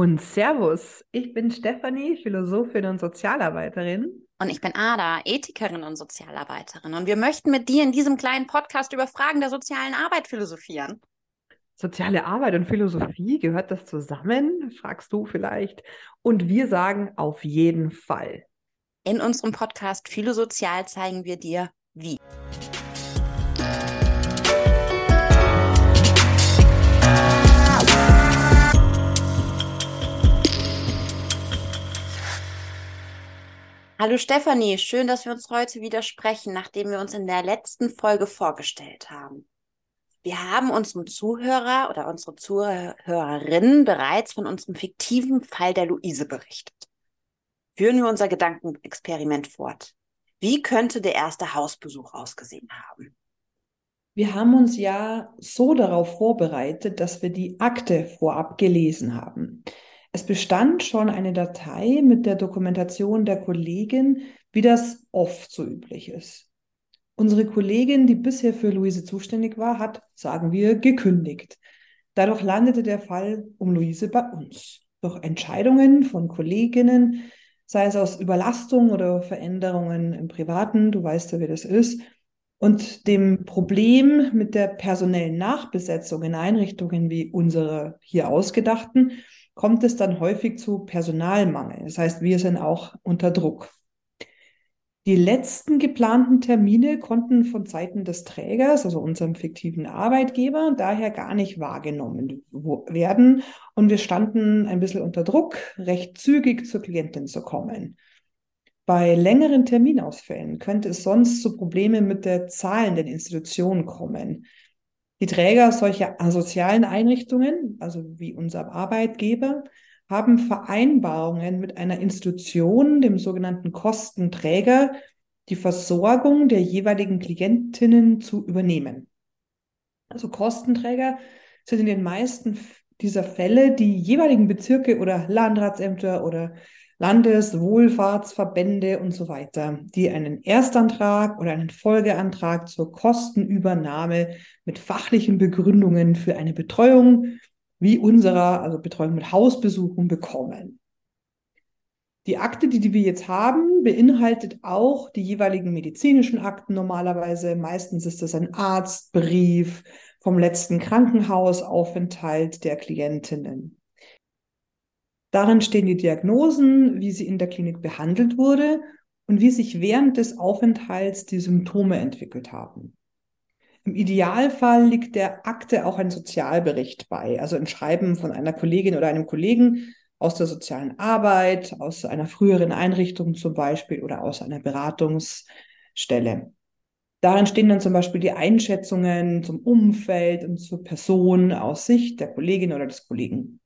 Und Servus, ich bin Stefanie, Philosophin und Sozialarbeiterin. Und ich bin Ada, Ethikerin und Sozialarbeiterin. Und wir möchten mit dir in diesem kleinen Podcast über Fragen der sozialen Arbeit philosophieren. Soziale Arbeit und Philosophie, gehört das zusammen? Fragst du vielleicht. Und wir sagen auf jeden Fall. In unserem Podcast Philosozial zeigen wir dir, wie. Hallo Stefanie, schön, dass wir uns heute wieder sprechen, nachdem wir uns in der letzten Folge vorgestellt haben. Wir haben unserem Zuhörer oder unsere Zuhörerin bereits von unserem fiktiven Fall der Luise berichtet. Führen wir unser Gedankenexperiment fort. Wie könnte der erste Hausbesuch ausgesehen haben? Wir haben uns ja so darauf vorbereitet, dass wir die Akte vorab gelesen haben. Es bestand schon eine Datei mit der Dokumentation der Kollegin, wie das oft so üblich ist. Unsere Kollegin, die bisher für Luise zuständig war, hat, sagen wir, gekündigt. Dadurch landete der Fall um Luise bei uns. Durch Entscheidungen von Kolleginnen, sei es aus Überlastung oder Veränderungen im Privaten, du weißt ja, wie das ist, und dem Problem mit der personellen Nachbesetzung in Einrichtungen wie unsere hier ausgedachten, kommt es dann häufig zu Personalmangel. Das heißt, wir sind auch unter Druck. Die letzten geplanten Termine konnten von Seiten des Trägers, also unserem fiktiven Arbeitgeber, daher gar nicht wahrgenommen werden. Und wir standen ein bisschen unter Druck, recht zügig zur Klientin zu kommen. Bei längeren Terminausfällen könnte es sonst zu Problemen mit der zahlenden Institution kommen. Die Träger solcher sozialen Einrichtungen, also wie unser Arbeitgeber, haben Vereinbarungen mit einer Institution, dem sogenannten Kostenträger, die Versorgung der jeweiligen Klientinnen zu übernehmen. Also Kostenträger sind in den meisten dieser Fälle die jeweiligen Bezirke oder Landratsämter oder Landeswohlfahrtsverbände und so weiter, die einen Erstantrag oder einen Folgeantrag zur Kostenübernahme mit fachlichen Begründungen für eine Betreuung wie unserer, also Betreuung mit Hausbesuchen bekommen. Die Akte, die, die wir jetzt haben, beinhaltet auch die jeweiligen medizinischen Akten normalerweise. Meistens ist das ein Arztbrief vom letzten Krankenhausaufenthalt der Klientinnen. Darin stehen die Diagnosen, wie sie in der Klinik behandelt wurde und wie sich während des Aufenthalts die Symptome entwickelt haben. Im Idealfall liegt der Akte auch ein Sozialbericht bei, also ein Schreiben von einer Kollegin oder einem Kollegen aus der sozialen Arbeit, aus einer früheren Einrichtung zum Beispiel oder aus einer Beratungsstelle. Darin stehen dann zum Beispiel die Einschätzungen zum Umfeld und zur Person aus Sicht der Kollegin oder des Kollegen.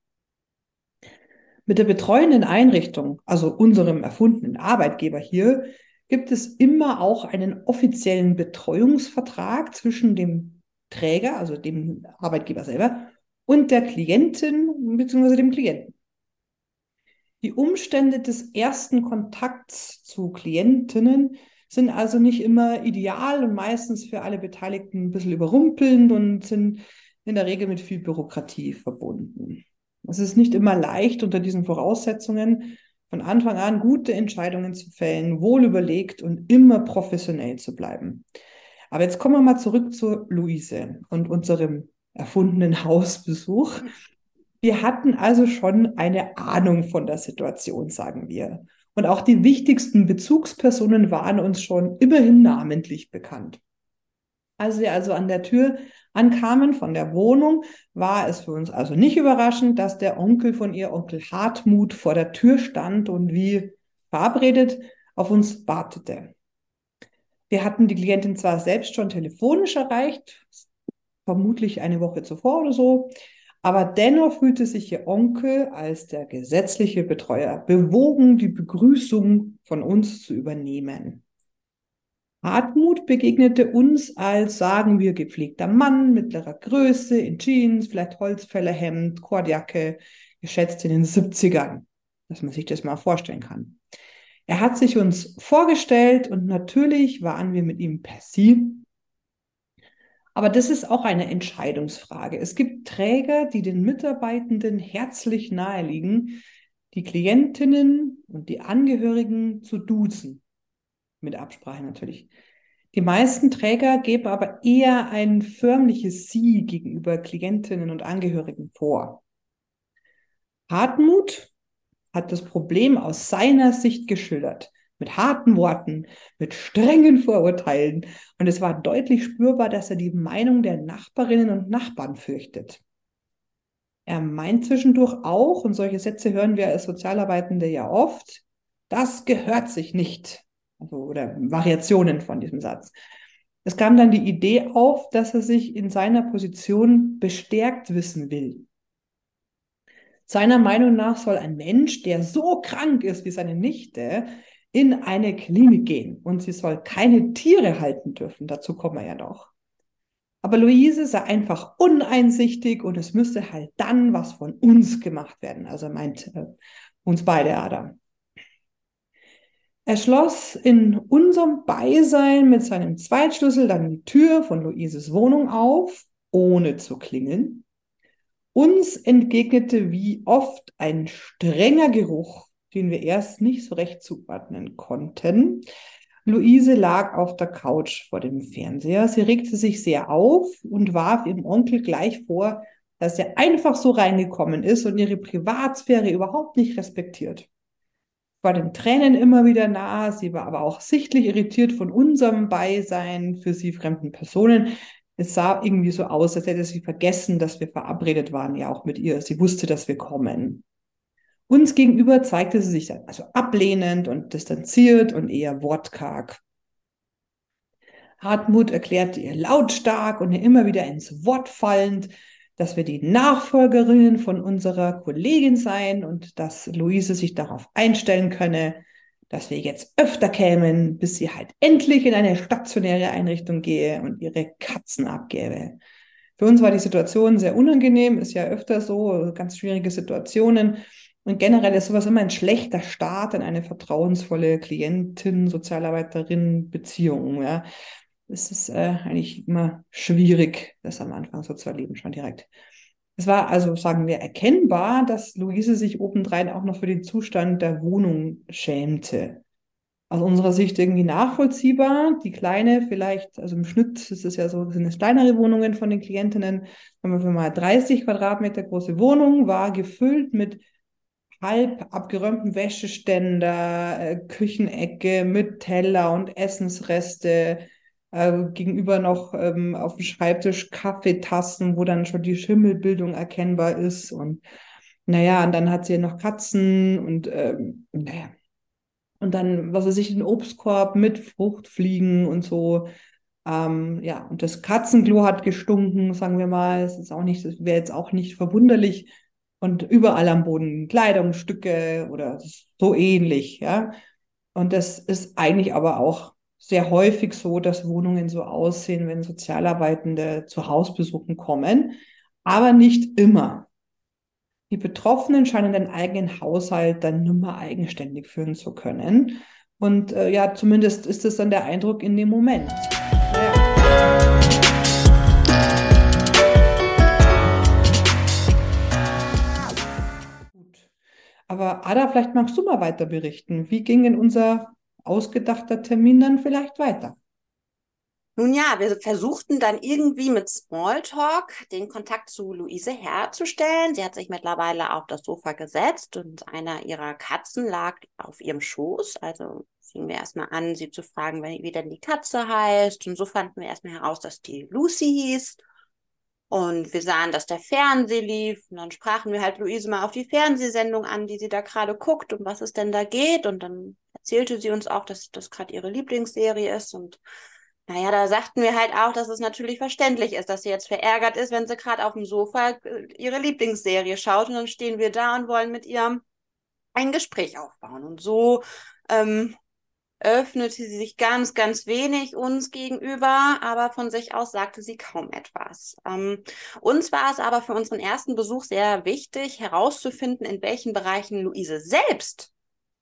Mit der betreuenden Einrichtung, also unserem erfundenen Arbeitgeber hier, gibt es immer auch einen offiziellen Betreuungsvertrag zwischen dem Träger, also dem Arbeitgeber selber, und der Klientin bzw. dem Klienten. Die Umstände des ersten Kontakts zu Klientinnen sind also nicht immer ideal und meistens für alle Beteiligten ein bisschen überrumpelnd und sind in der Regel mit viel Bürokratie verbunden. Es ist nicht immer leicht, unter diesen Voraussetzungen von Anfang an gute Entscheidungen zu fällen, wohl überlegt und immer professionell zu bleiben. Aber jetzt kommen wir mal zurück zu Luise und unserem erfundenen Hausbesuch. Wir hatten also schon eine Ahnung von der Situation, sagen wir. Und auch die wichtigsten Bezugspersonen waren uns schon immerhin namentlich bekannt. Als wir also an der Tür ankamen von der Wohnung, war es für uns also nicht überraschend, dass der Onkel von ihr, Onkel Hartmut, vor der Tür stand und wie verabredet auf uns wartete. Wir hatten die Klientin zwar selbst schon telefonisch erreicht, vermutlich eine Woche zuvor oder so, aber dennoch fühlte sich ihr Onkel als der gesetzliche Betreuer bewogen, die Begrüßung von uns zu übernehmen. Hartmut begegnete uns als, sagen wir, gepflegter Mann mittlerer Größe, in Jeans, vielleicht Holzfällerhemd, Kordjacke, geschätzt in den 70ern, dass man sich das mal vorstellen kann. Er hat sich uns vorgestellt und natürlich waren wir mit ihm per Sie. Aber das ist auch eine Entscheidungsfrage. Es gibt Träger, die den Mitarbeitenden herzlich naheliegen, die Klientinnen und die Angehörigen zu duzen. Mit Absprache natürlich. Die meisten Träger geben aber eher ein förmliches Sie gegenüber Klientinnen und Angehörigen vor. Hartmut hat das Problem aus seiner Sicht geschildert mit harten Worten, mit strengen Vorurteilen. Und es war deutlich spürbar, dass er die Meinung der Nachbarinnen und Nachbarn fürchtet. Er meint zwischendurch auch, und solche Sätze hören wir als Sozialarbeitende ja oft, das gehört sich nicht. Also, oder Variationen von diesem Satz. Es kam dann die Idee auf, dass er sich in seiner Position bestärkt wissen will. Seiner Meinung nach soll ein Mensch, der so krank ist wie seine Nichte, in eine Klinik gehen und sie soll keine Tiere halten dürfen. Dazu kommen wir ja noch. Aber Luise sei einfach uneinsichtig und es müsste halt dann was von uns gemacht werden. Also meint äh, uns beide Adam. Er schloss in unserem Beisein mit seinem Zweitschlüssel dann die Tür von Luises Wohnung auf, ohne zu klingeln. Uns entgegnete wie oft ein strenger Geruch den wir erst nicht so recht zuordnen konnten. Luise lag auf der Couch vor dem Fernseher. Sie regte sich sehr auf und warf ihrem Onkel gleich vor, dass er einfach so reingekommen ist und ihre Privatsphäre überhaupt nicht respektiert. War den Tränen immer wieder nah, sie war aber auch sichtlich irritiert von unserem Beisein für sie fremden Personen. Es sah irgendwie so aus, als hätte sie vergessen, dass wir verabredet waren, ja auch mit ihr. Sie wusste, dass wir kommen. Uns gegenüber zeigte sie sich dann also ablehnend und distanziert und eher wortkarg. Hartmut erklärte ihr lautstark und ihr immer wieder ins Wort fallend, dass wir die Nachfolgerinnen von unserer Kollegin seien und dass Luise sich darauf einstellen könne, dass wir jetzt öfter kämen, bis sie halt endlich in eine stationäre Einrichtung gehe und ihre Katzen abgäbe. Für uns war die Situation sehr unangenehm, ist ja öfter so, ganz schwierige Situationen. Und generell ist sowas immer ein schlechter Start in eine vertrauensvolle Klientin, Sozialarbeiterin, Beziehung. Ja. Es ist äh, eigentlich immer schwierig, das am Anfang so zu erleben, schon direkt. Es war also, sagen wir, erkennbar, dass Luise sich obendrein auch noch für den Zustand der Wohnung schämte. Aus unserer Sicht irgendwie nachvollziehbar. Die kleine, vielleicht, also im Schnitt ist es ja so, sind es kleinere Wohnungen von den Klientinnen. Wenn wir mal 30 Quadratmeter große Wohnung war gefüllt mit halb abgeräumten Wäscheständer, äh, Küchenecke mit Teller und Essensreste, äh, gegenüber noch ähm, auf dem Schreibtisch Kaffeetassen, wo dann schon die Schimmelbildung erkennbar ist. Und naja, und dann hat sie noch Katzen und ähm, naja. Und dann, was weiß ich, ein Obstkorb mit Fruchtfliegen und so. Ähm, ja, und das Katzenklo hat gestunken, sagen wir mal. Es ist auch nicht, das wäre jetzt auch nicht verwunderlich, und überall am Boden Kleidungsstücke oder so ähnlich, ja. Und das ist eigentlich aber auch sehr häufig so, dass Wohnungen so aussehen, wenn Sozialarbeitende zu Hausbesuchen kommen, aber nicht immer. Die Betroffenen scheinen den eigenen Haushalt dann nimmer eigenständig führen zu können. Und äh, ja, zumindest ist es dann der Eindruck in dem Moment. Ja. Aber Ada, vielleicht magst du mal weiter berichten. Wie ging denn unser ausgedachter Termin dann vielleicht weiter? Nun ja, wir versuchten dann irgendwie mit Smalltalk den Kontakt zu Luise herzustellen. Sie hat sich mittlerweile auf das Sofa gesetzt und einer ihrer Katzen lag auf ihrem Schoß. Also fingen wir erstmal an, sie zu fragen, wie denn die Katze heißt. Und so fanden wir erstmal heraus, dass die Lucy hieß. Und wir sahen, dass der Fernseh lief. Und dann sprachen wir halt Luise mal auf die Fernsehsendung an, die sie da gerade guckt und was es denn da geht. Und dann erzählte sie uns auch, dass das gerade ihre Lieblingsserie ist. Und naja, da sagten wir halt auch, dass es natürlich verständlich ist, dass sie jetzt verärgert ist, wenn sie gerade auf dem Sofa äh, ihre Lieblingsserie schaut. Und dann stehen wir da und wollen mit ihr ein Gespräch aufbauen. Und so ähm, öffnete sie sich ganz, ganz wenig uns gegenüber, aber von sich aus sagte sie kaum etwas. Ähm, uns war es aber für unseren ersten Besuch sehr wichtig, herauszufinden, in welchen Bereichen Luise selbst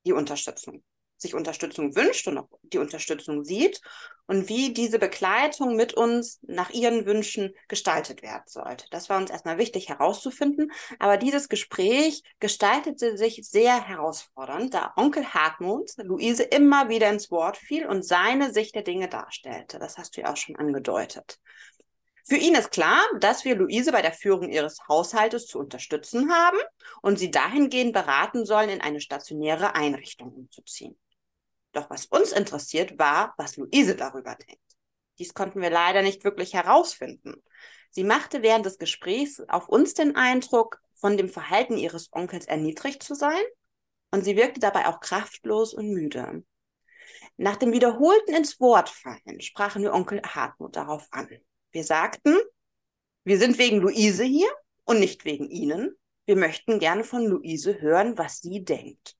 die Unterstützung sich Unterstützung wünscht und auch die Unterstützung sieht. und wie diese Begleitung mit uns nach ihren Wünschen gestaltet werden sollte. Das war uns erstmal wichtig herauszufinden, aber dieses Gespräch gestaltete sich sehr herausfordernd, da Onkel Hartmut Luise immer wieder ins Wort fiel und seine Sicht der Dinge darstellte. Das hast du ja auch schon angedeutet. Für ihn ist klar, dass wir Luise bei der Führung ihres Haushaltes zu unterstützen haben und sie dahingehend beraten sollen, in eine stationäre Einrichtung umzuziehen. Doch was uns interessiert, war, was Luise darüber denkt. Dies konnten wir leider nicht wirklich herausfinden. Sie machte während des Gesprächs auf uns den Eindruck, von dem Verhalten ihres Onkels erniedrigt zu sein, und sie wirkte dabei auch kraftlos und müde. Nach dem wiederholten ins Wort fallen sprachen wir Onkel Hartmut darauf an. Wir sagten, wir sind wegen Luise hier und nicht wegen Ihnen. Wir möchten gerne von Luise hören, was sie denkt.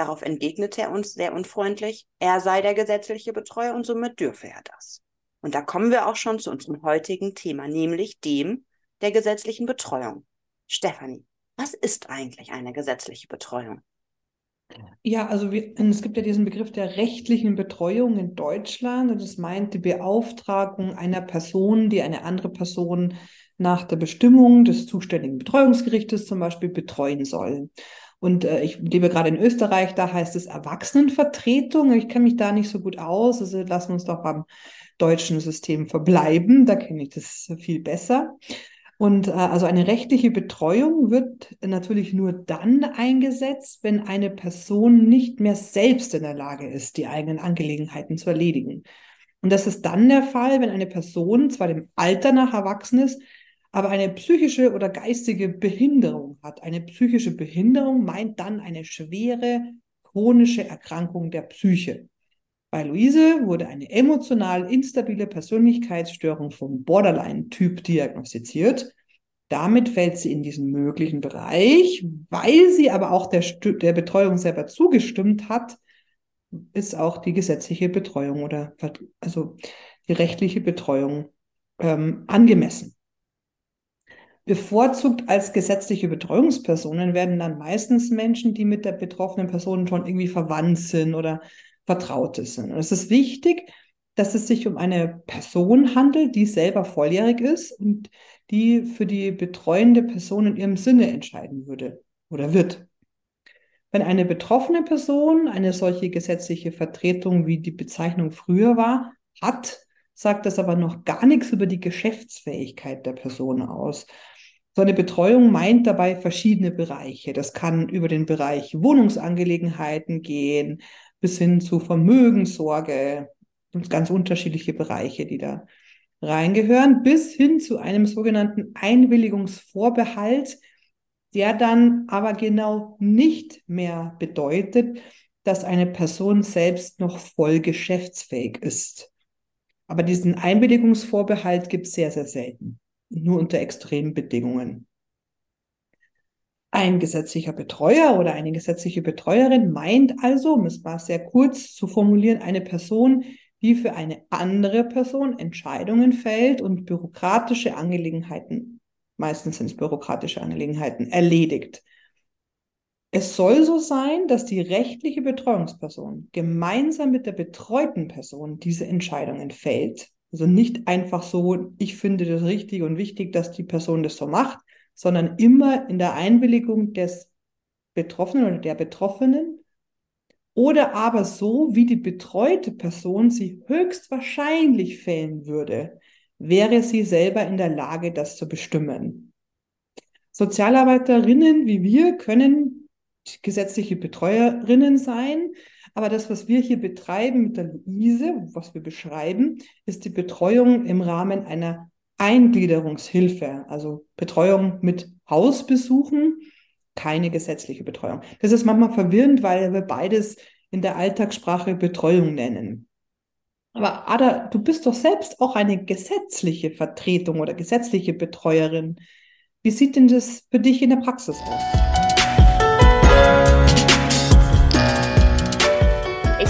Darauf entgegnete er uns sehr unfreundlich, er sei der gesetzliche Betreuer und somit dürfe er das. Und da kommen wir auch schon zu unserem heutigen Thema, nämlich dem der gesetzlichen Betreuung. Stefanie, was ist eigentlich eine gesetzliche Betreuung? Ja, also wir, es gibt ja diesen Begriff der rechtlichen Betreuung in Deutschland und das meint die Beauftragung einer Person, die eine andere Person nach der Bestimmung des zuständigen Betreuungsgerichtes zum Beispiel betreuen soll. Und äh, ich lebe gerade in Österreich, da heißt es Erwachsenenvertretung. Ich kenne mich da nicht so gut aus, also lassen wir uns doch beim deutschen System verbleiben, da kenne ich das viel besser. Und äh, also eine rechtliche Betreuung wird natürlich nur dann eingesetzt, wenn eine Person nicht mehr selbst in der Lage ist, die eigenen Angelegenheiten zu erledigen. Und das ist dann der Fall, wenn eine Person zwar dem Alter nach erwachsen ist, aber eine psychische oder geistige Behinderung hat. Eine psychische Behinderung meint dann eine schwere chronische Erkrankung der Psyche. Bei Luise wurde eine emotional instabile Persönlichkeitsstörung vom Borderline-Typ diagnostiziert. Damit fällt sie in diesen möglichen Bereich, weil sie aber auch der, der Betreuung selber zugestimmt hat, ist auch die gesetzliche Betreuung oder also die rechtliche Betreuung ähm, angemessen. Bevorzugt als gesetzliche Betreuungspersonen werden dann meistens Menschen, die mit der betroffenen Person schon irgendwie verwandt sind oder Vertraute sind. Und es ist wichtig, dass es sich um eine Person handelt, die selber volljährig ist und die für die betreuende Person in ihrem Sinne entscheiden würde oder wird. Wenn eine betroffene Person eine solche gesetzliche Vertretung, wie die Bezeichnung früher war, hat, sagt das aber noch gar nichts über die Geschäftsfähigkeit der Person aus. So eine Betreuung meint dabei verschiedene Bereiche. Das kann über den Bereich Wohnungsangelegenheiten gehen, bis hin zu Vermögenssorge, und ganz unterschiedliche Bereiche, die da reingehören, bis hin zu einem sogenannten Einwilligungsvorbehalt, der dann aber genau nicht mehr bedeutet, dass eine Person selbst noch voll geschäftsfähig ist. Aber diesen Einwilligungsvorbehalt gibt es sehr, sehr selten, nur unter extremen Bedingungen. Ein gesetzlicher Betreuer oder eine gesetzliche Betreuerin meint also, um es mal sehr kurz zu formulieren, eine Person, die für eine andere Person Entscheidungen fällt und bürokratische Angelegenheiten, meistens sind es bürokratische Angelegenheiten, erledigt. Es soll so sein, dass die rechtliche Betreuungsperson gemeinsam mit der betreuten Person diese Entscheidungen fällt. Also nicht einfach so, ich finde das richtig und wichtig, dass die Person das so macht, sondern immer in der Einwilligung des Betroffenen oder der Betroffenen oder aber so, wie die betreute Person sie höchstwahrscheinlich fällen würde, wäre sie selber in der Lage, das zu bestimmen. Sozialarbeiterinnen wie wir können gesetzliche Betreuerinnen sein, aber das, was wir hier betreiben mit der Luise, was wir beschreiben, ist die Betreuung im Rahmen einer Eingliederungshilfe, also Betreuung mit Hausbesuchen keine gesetzliche Betreuung. Das ist manchmal verwirrend, weil wir beides in der Alltagssprache Betreuung nennen. Aber Ada, du bist doch selbst auch eine gesetzliche Vertretung oder gesetzliche Betreuerin. Wie sieht denn das für dich in der Praxis aus?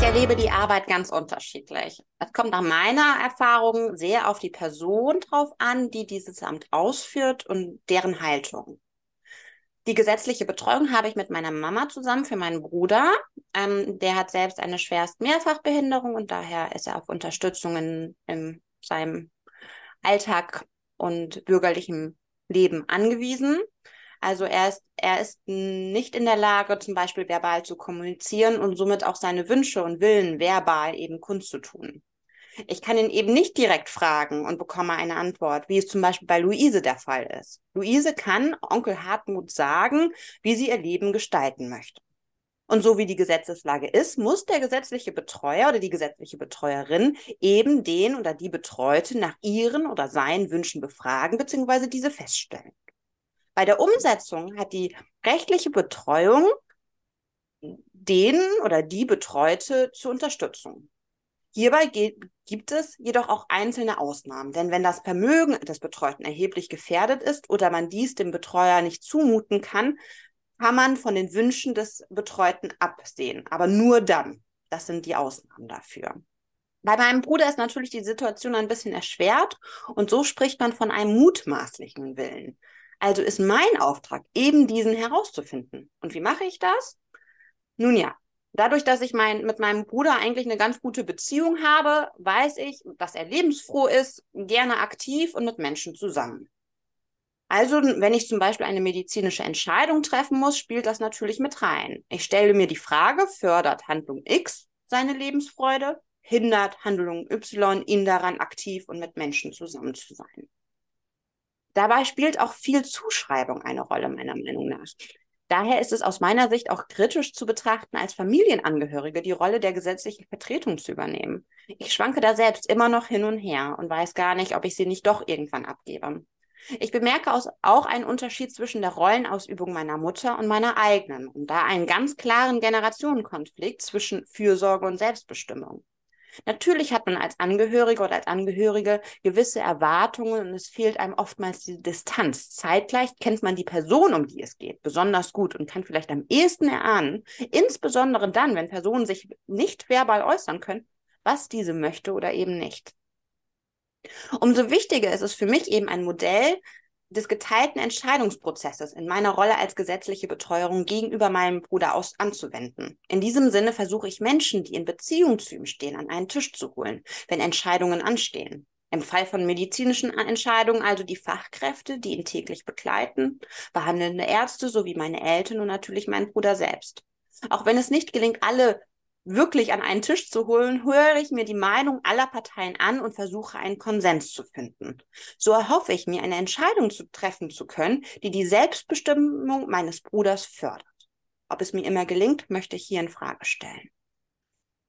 Ich erlebe die Arbeit ganz unterschiedlich. Es kommt nach meiner Erfahrung sehr auf die Person drauf an, die dieses Amt ausführt und deren Haltung. Die gesetzliche Betreuung habe ich mit meiner Mama zusammen für meinen Bruder. Ähm, der hat selbst eine schwerst Mehrfachbehinderung und daher ist er auf Unterstützung in, in seinem Alltag und bürgerlichem Leben angewiesen. Also er ist, er ist nicht in der Lage, zum Beispiel verbal zu kommunizieren und somit auch seine Wünsche und Willen verbal eben kundzutun. Ich kann ihn eben nicht direkt fragen und bekomme eine Antwort, wie es zum Beispiel bei Luise der Fall ist. Luise kann Onkel Hartmut sagen, wie sie ihr Leben gestalten möchte. Und so wie die Gesetzeslage ist, muss der gesetzliche Betreuer oder die gesetzliche Betreuerin eben den oder die Betreute nach ihren oder seinen Wünschen befragen bzw. diese feststellen. Bei der Umsetzung hat die rechtliche Betreuung den oder die Betreute zur Unterstützung. Hierbei gibt es jedoch auch einzelne Ausnahmen, denn wenn das Vermögen des Betreuten erheblich gefährdet ist oder man dies dem Betreuer nicht zumuten kann, kann man von den Wünschen des Betreuten absehen, aber nur dann. Das sind die Ausnahmen dafür. Bei meinem Bruder ist natürlich die Situation ein bisschen erschwert und so spricht man von einem mutmaßlichen Willen. Also ist mein Auftrag, eben diesen herauszufinden. Und wie mache ich das? Nun ja, dadurch, dass ich mein, mit meinem Bruder eigentlich eine ganz gute Beziehung habe, weiß ich, dass er lebensfroh ist, gerne aktiv und mit Menschen zusammen. Also, wenn ich zum Beispiel eine medizinische Entscheidung treffen muss, spielt das natürlich mit rein. Ich stelle mir die Frage, fördert Handlung X seine Lebensfreude? Hindert Handlung Y ihn daran, aktiv und mit Menschen zusammen zu sein? Dabei spielt auch viel Zuschreibung eine Rolle, meiner Meinung nach. Daher ist es aus meiner Sicht auch kritisch zu betrachten, als Familienangehörige die Rolle der gesetzlichen Vertretung zu übernehmen. Ich schwanke da selbst immer noch hin und her und weiß gar nicht, ob ich sie nicht doch irgendwann abgebe. Ich bemerke auch einen Unterschied zwischen der Rollenausübung meiner Mutter und meiner eigenen und da einen ganz klaren Generationenkonflikt zwischen Fürsorge und Selbstbestimmung. Natürlich hat man als Angehörige oder als Angehörige gewisse Erwartungen und es fehlt einem oftmals die Distanz. Zeitgleich kennt man die Person, um die es geht, besonders gut und kann vielleicht am ehesten erahnen, insbesondere dann, wenn Personen sich nicht verbal äußern können, was diese möchte oder eben nicht. Umso wichtiger ist es für mich eben ein Modell, des geteilten Entscheidungsprozesses in meiner Rolle als gesetzliche Betreuerin gegenüber meinem Bruder aus anzuwenden. In diesem Sinne versuche ich Menschen, die in Beziehung zu ihm stehen, an einen Tisch zu holen, wenn Entscheidungen anstehen. Im Fall von medizinischen Entscheidungen also die Fachkräfte, die ihn täglich begleiten, behandelnde Ärzte sowie meine Eltern und natürlich mein Bruder selbst. Auch wenn es nicht gelingt, alle wirklich an einen Tisch zu holen, höre ich mir die Meinung aller Parteien an und versuche einen Konsens zu finden. So erhoffe ich mir, eine Entscheidung zu treffen zu können, die die Selbstbestimmung meines Bruders fördert. Ob es mir immer gelingt, möchte ich hier in Frage stellen.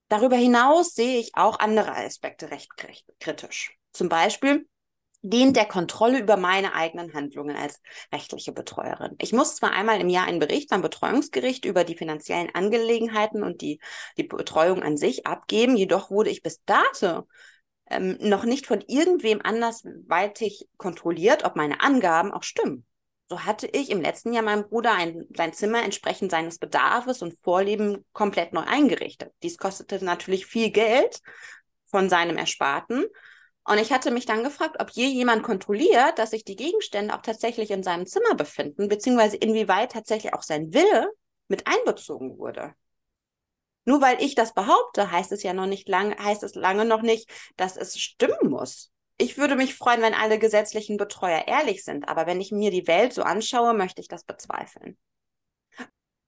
Darüber hinaus sehe ich auch andere Aspekte recht kritisch. Zum Beispiel dient der Kontrolle über meine eigenen Handlungen als rechtliche Betreuerin. Ich muss zwar einmal im Jahr einen Bericht beim Betreuungsgericht über die finanziellen Angelegenheiten und die, die Betreuung an sich abgeben, jedoch wurde ich bis dato ähm, noch nicht von irgendwem andersweitig kontrolliert, ob meine Angaben auch stimmen. So hatte ich im letzten Jahr meinem Bruder ein, sein Zimmer entsprechend seines Bedarfs und Vorleben komplett neu eingerichtet. Dies kostete natürlich viel Geld von seinem Ersparten und ich hatte mich dann gefragt, ob je jemand kontrolliert, dass sich die Gegenstände auch tatsächlich in seinem Zimmer befinden, beziehungsweise inwieweit tatsächlich auch sein Wille mit einbezogen wurde. Nur weil ich das behaupte, heißt es ja noch nicht lange, heißt es lange noch nicht, dass es stimmen muss. Ich würde mich freuen, wenn alle gesetzlichen Betreuer ehrlich sind, aber wenn ich mir die Welt so anschaue, möchte ich das bezweifeln.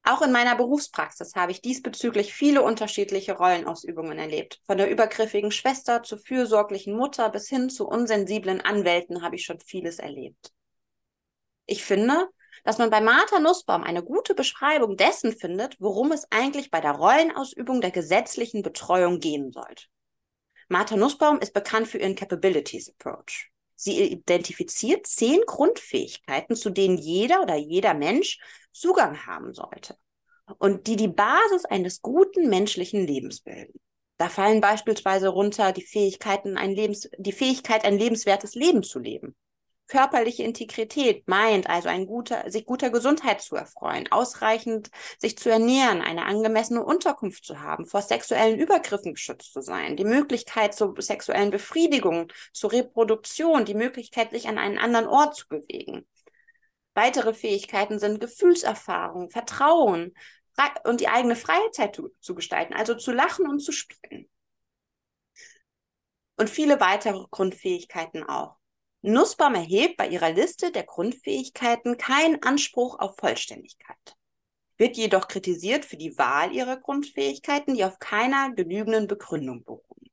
Auch in meiner Berufspraxis habe ich diesbezüglich viele unterschiedliche Rollenausübungen erlebt. Von der übergriffigen Schwester zur fürsorglichen Mutter bis hin zu unsensiblen Anwälten habe ich schon vieles erlebt. Ich finde, dass man bei Martha Nussbaum eine gute Beschreibung dessen findet, worum es eigentlich bei der Rollenausübung der gesetzlichen Betreuung gehen sollte. Martha Nussbaum ist bekannt für ihren Capabilities Approach. Sie identifiziert zehn Grundfähigkeiten, zu denen jeder oder jeder Mensch Zugang haben sollte und die die Basis eines guten menschlichen Lebens bilden. Da fallen beispielsweise runter die Fähigkeiten, ein Lebens, die Fähigkeit, ein lebenswertes Leben zu leben, Körperliche Integrität meint also ein guter, sich guter Gesundheit zu erfreuen, ausreichend sich zu ernähren, eine angemessene Unterkunft zu haben, vor sexuellen Übergriffen geschützt zu sein, die Möglichkeit zur sexuellen Befriedigung, zur Reproduktion, die Möglichkeit, sich an einen anderen Ort zu bewegen. Weitere Fähigkeiten sind Gefühlserfahrung, Vertrauen und die eigene Freizeit zu, zu gestalten, also zu lachen und zu spielen. Und viele weitere Grundfähigkeiten auch. Nussbaum erhebt bei ihrer Liste der Grundfähigkeiten keinen Anspruch auf Vollständigkeit, wird jedoch kritisiert für die Wahl ihrer Grundfähigkeiten, die auf keiner genügenden Begründung beruhen.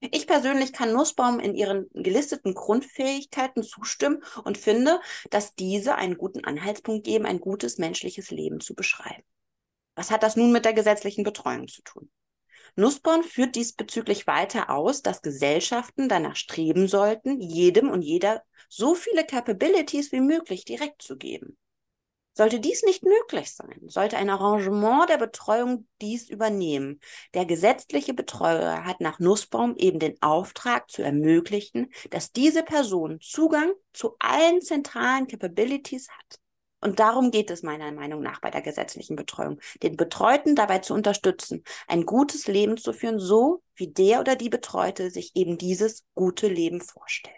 Ich persönlich kann Nussbaum in ihren gelisteten Grundfähigkeiten zustimmen und finde, dass diese einen guten Anhaltspunkt geben, ein gutes menschliches Leben zu beschreiben. Was hat das nun mit der gesetzlichen Betreuung zu tun? Nussbaum führt diesbezüglich weiter aus, dass Gesellschaften danach streben sollten, jedem und jeder so viele Capabilities wie möglich direkt zu geben. Sollte dies nicht möglich sein, sollte ein Arrangement der Betreuung dies übernehmen. Der gesetzliche Betreuer hat nach Nussbaum eben den Auftrag zu ermöglichen, dass diese Person Zugang zu allen zentralen Capabilities hat. Und darum geht es meiner Meinung nach bei der gesetzlichen Betreuung, den Betreuten dabei zu unterstützen, ein gutes Leben zu führen, so wie der oder die Betreute sich eben dieses gute Leben vorstellt.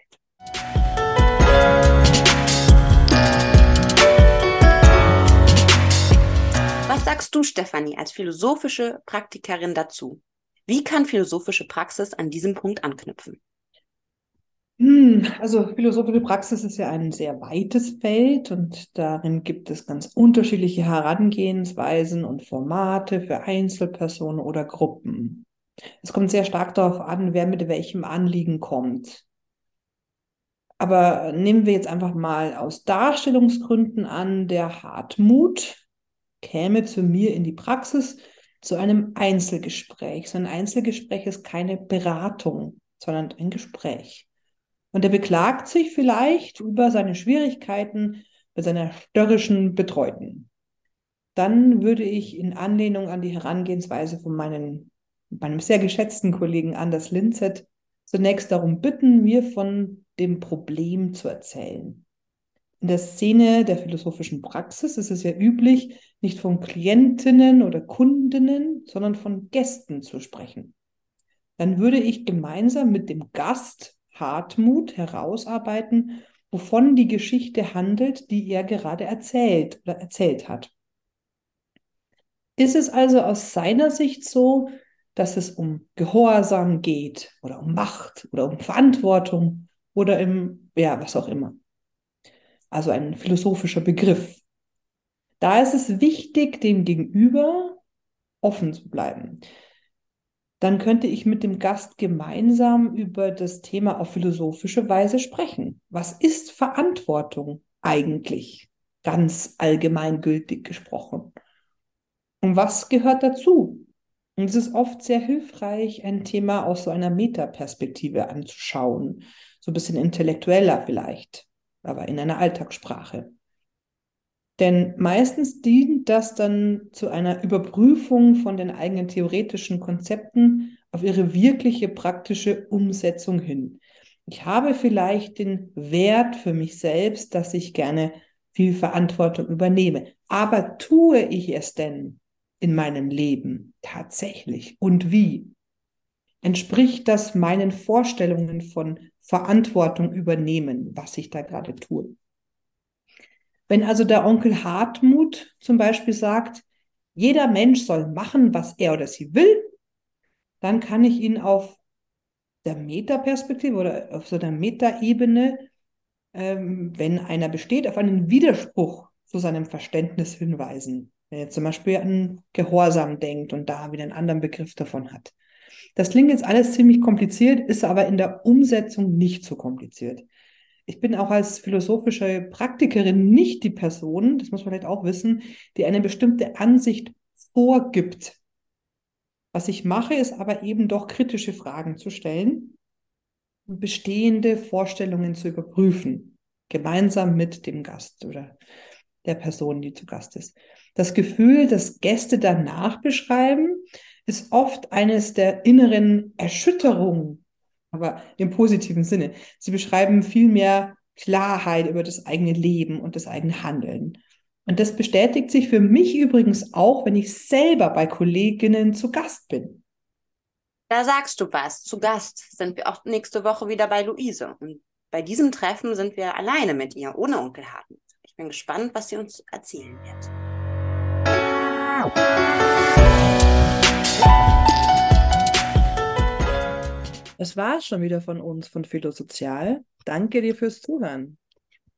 Was sagst du, Stefanie, als philosophische Praktikerin dazu? Wie kann philosophische Praxis an diesem Punkt anknüpfen? Hm, also philosophische Praxis ist ja ein sehr weites Feld und darin gibt es ganz unterschiedliche Herangehensweisen und Formate für Einzelpersonen oder Gruppen. Es kommt sehr stark darauf an, wer mit welchem Anliegen kommt. Aber nehmen wir jetzt einfach mal aus Darstellungsgründen an, der Hartmut käme zu mir in die Praxis zu einem Einzelgespräch. So ein Einzelgespräch ist keine Beratung, sondern ein Gespräch. Und er beklagt sich vielleicht über seine Schwierigkeiten mit seiner störrischen Betreuten. Dann würde ich in Anlehnung an die Herangehensweise von meinen, meinem sehr geschätzten Kollegen Anders Linzet zunächst darum bitten, mir von dem Problem zu erzählen. In der Szene der philosophischen Praxis ist es ja üblich, nicht von Klientinnen oder Kundinnen, sondern von Gästen zu sprechen. Dann würde ich gemeinsam mit dem Gast Hartmut herausarbeiten, wovon die Geschichte handelt, die er gerade erzählt oder erzählt hat. Ist es also aus seiner Sicht so, dass es um Gehorsam geht oder um Macht oder um Verantwortung oder im, ja, was auch immer? Also ein philosophischer Begriff. Da ist es wichtig, dem Gegenüber offen zu bleiben dann könnte ich mit dem Gast gemeinsam über das Thema auf philosophische Weise sprechen. Was ist Verantwortung eigentlich? Ganz allgemeingültig gesprochen. Und was gehört dazu? Und es ist oft sehr hilfreich, ein Thema aus so einer Metaperspektive anzuschauen. So ein bisschen intellektueller vielleicht, aber in einer Alltagssprache. Denn meistens dient das dann zu einer Überprüfung von den eigenen theoretischen Konzepten auf ihre wirkliche praktische Umsetzung hin. Ich habe vielleicht den Wert für mich selbst, dass ich gerne viel Verantwortung übernehme. Aber tue ich es denn in meinem Leben tatsächlich und wie? Entspricht das meinen Vorstellungen von Verantwortung übernehmen, was ich da gerade tue? Wenn also der Onkel Hartmut zum Beispiel sagt, jeder Mensch soll machen, was er oder sie will, dann kann ich ihn auf der Metaperspektive oder auf so einer Metaebene, ähm, wenn einer besteht, auf einen Widerspruch zu seinem Verständnis hinweisen. Wenn er zum Beispiel an Gehorsam denkt und da wieder einen anderen Begriff davon hat. Das klingt jetzt alles ziemlich kompliziert, ist aber in der Umsetzung nicht so kompliziert ich bin auch als philosophische Praktikerin nicht die Person, das muss man vielleicht auch wissen, die eine bestimmte Ansicht vorgibt. Was ich mache, ist aber eben doch kritische Fragen zu stellen und bestehende Vorstellungen zu überprüfen, gemeinsam mit dem Gast oder der Person, die zu Gast ist. Das Gefühl, das Gäste danach beschreiben, ist oft eines der inneren Erschütterungen aber im positiven Sinne. Sie beschreiben viel mehr Klarheit über das eigene Leben und das eigene Handeln. Und das bestätigt sich für mich übrigens auch, wenn ich selber bei Kolleginnen zu Gast bin. Da sagst du was. Zu Gast sind wir auch nächste Woche wieder bei Luise. Und bei diesem Treffen sind wir alleine mit ihr, ohne Onkel Harten. bin gespannt, was sie uns erzählen wird. Das war schon wieder von uns von Philosozial. Danke dir fürs Zuhören.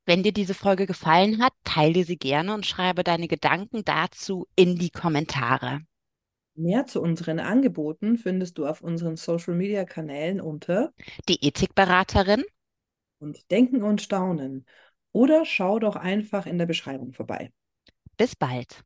Wenn dir diese Folge gefallen hat, teile sie gerne und schreibe deine Gedanken dazu in die Kommentare. Mehr zu unseren Angeboten findest du auf unseren Social Media Kanälen unter die Ethikberaterin und Denken und Staunen. Oder schau doch einfach in der Beschreibung vorbei. Bis bald.